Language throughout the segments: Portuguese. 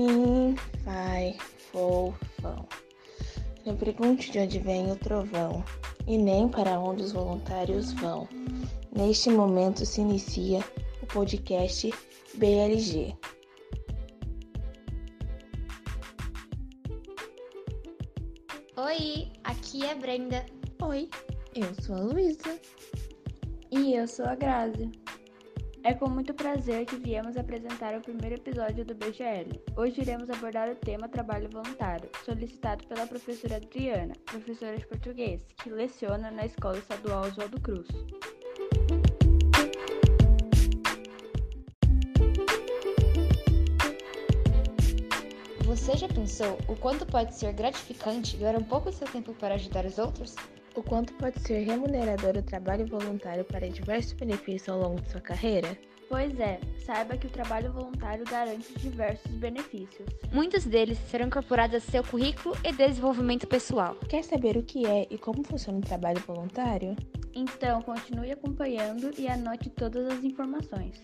Fim, fai, fofão. Não pergunte de onde vem o trovão, e nem para onde os voluntários vão. Neste momento se inicia o podcast BLG. Oi, aqui é a Brenda. Oi, eu sou a Luísa. E eu sou a Grazi. É com muito prazer que viemos apresentar o primeiro episódio do BGL. Hoje iremos abordar o tema trabalho voluntário, solicitado pela professora Adriana, professora de português, que leciona na Escola Estadual Oswaldo Cruz. Você já pensou o quanto pode ser gratificante doar um pouco do seu tempo para ajudar os outros? O quanto pode ser remunerador o trabalho voluntário para diversos benefícios ao longo de sua carreira? Pois é, saiba que o trabalho voluntário garante diversos benefícios. Muitos deles serão incorporados a seu currículo e desenvolvimento pessoal. Quer saber o que é e como funciona o trabalho voluntário? Então, continue acompanhando e anote todas as informações.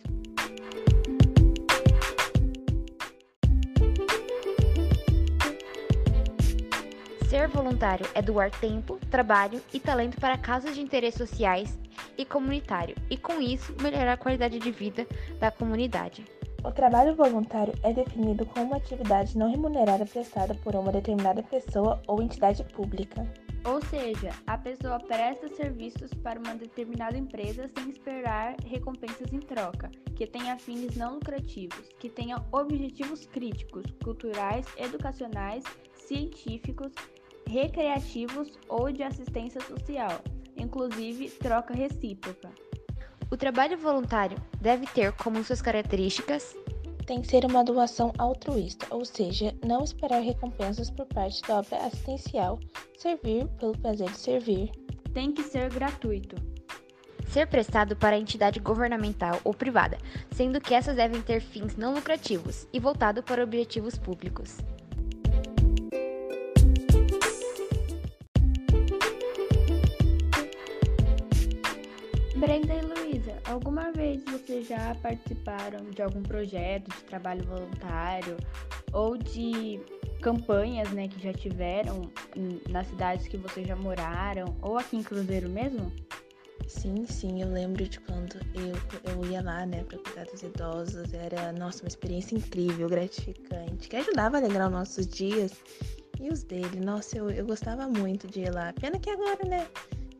Ser voluntário é doar tempo, trabalho e talento para causas de interesse sociais e comunitário, e com isso melhorar a qualidade de vida da comunidade. O trabalho voluntário é definido como uma atividade não remunerada prestada por uma determinada pessoa ou entidade pública. Ou seja, a pessoa presta serviços para uma determinada empresa sem esperar recompensas em troca, que tenha fins não lucrativos, que tenha objetivos críticos, culturais, educacionais, científicos, recreativos ou de assistência social, inclusive troca recíproca. O trabalho voluntário deve ter como suas características tem que ser uma doação altruísta, ou seja, não esperar recompensas por parte da obra assistencial, servir pelo prazer de servir. Tem que ser gratuito. Ser prestado para entidade governamental ou privada, sendo que essas devem ter fins não lucrativos e voltado para objetivos públicos. Brenda e Luísa, alguma vez vocês já participaram de algum projeto de trabalho voluntário ou de campanhas, né, que já tiveram nas cidades que vocês já moraram ou aqui em Cruzeiro mesmo? Sim, sim, eu lembro de quando eu, eu ia lá, né, para cuidar dos idosos. Era, nossa, uma experiência incrível, gratificante, que ajudava a alegrar os nossos dias e os dele. Nossa, eu, eu gostava muito de ir lá. Pena que agora, né,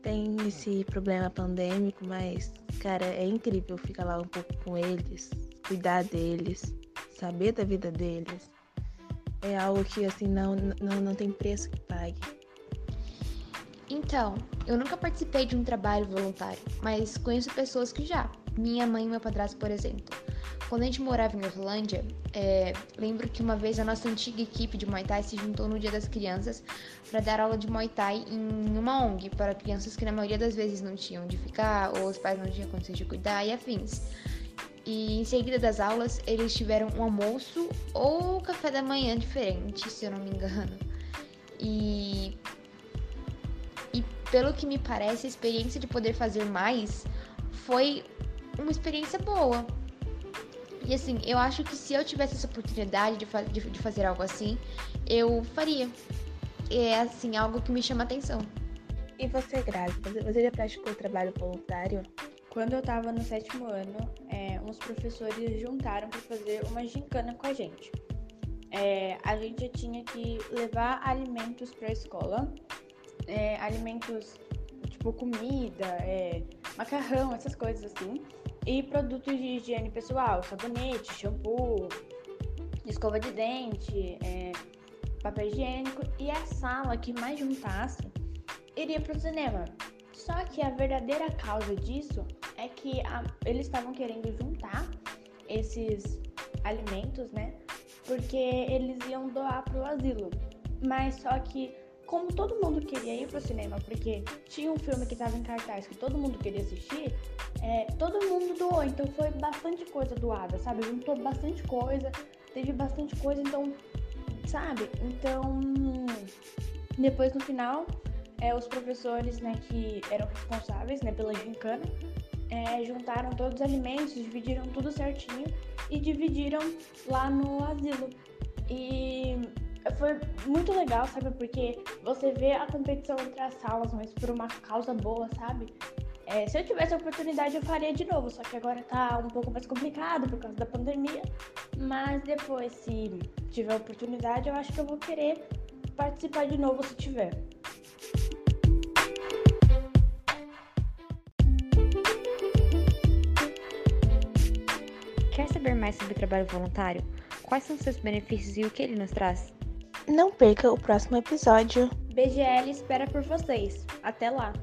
tem esse problema pandêmico, mas, cara, é incrível ficar lá um pouco com eles, cuidar deles, saber da vida deles. É algo que, assim, não, não, não tem preço que pague. Então, eu nunca participei de um trabalho voluntário, mas conheço pessoas que já. Minha mãe e meu padrasto, por exemplo. Quando a gente morava em Orlândia, é, lembro que uma vez a nossa antiga equipe de Muay Thai se juntou no Dia das Crianças para dar aula de Muay Thai em uma ONG para crianças que na maioria das vezes não tinham onde ficar ou os pais não tinham condições de cuidar e afins. E em seguida das aulas, eles tiveram um almoço ou café da manhã diferente, se eu não me engano. E pelo que me parece, a experiência de poder fazer mais foi uma experiência boa, e assim, eu acho que se eu tivesse essa oportunidade de, fa de, de fazer algo assim, eu faria. É assim, algo que me chama atenção. E você, Grazi, você já praticou trabalho voluntário? Quando eu tava no sétimo ano, é, uns professores juntaram para fazer uma gincana com a gente. É, a gente tinha que levar alimentos para a escola, é, alimentos tipo comida, é, macarrão, essas coisas assim e produtos de higiene pessoal, sabonete, shampoo, escova de dente, é, papel higiênico e a sala que mais juntasse iria para o cinema. Só que a verdadeira causa disso é que a, eles estavam querendo juntar esses alimentos, né? Porque eles iam doar para o asilo. Mas só que como todo mundo queria ir pro cinema, porque tinha um filme que estava em cartaz que todo mundo queria assistir, é, todo mundo doou, então foi bastante coisa doada, sabe? Juntou bastante coisa, teve bastante coisa, então, sabe? Então, depois no final, é, os professores, né, que eram responsáveis, né, pela gincana, é, juntaram todos os alimentos, dividiram tudo certinho e dividiram lá no asilo. E foi muito legal, sabe? Porque você vê a competição entre as salas, mas por uma causa boa, sabe? É, se eu tivesse a oportunidade, eu faria de novo, só que agora tá um pouco mais complicado por causa da pandemia. Mas depois, se tiver oportunidade, eu acho que eu vou querer participar de novo se tiver. Quer saber mais sobre o trabalho voluntário? Quais são seus benefícios e o que ele nos traz? Não perca o próximo episódio. BGL espera por vocês. Até lá!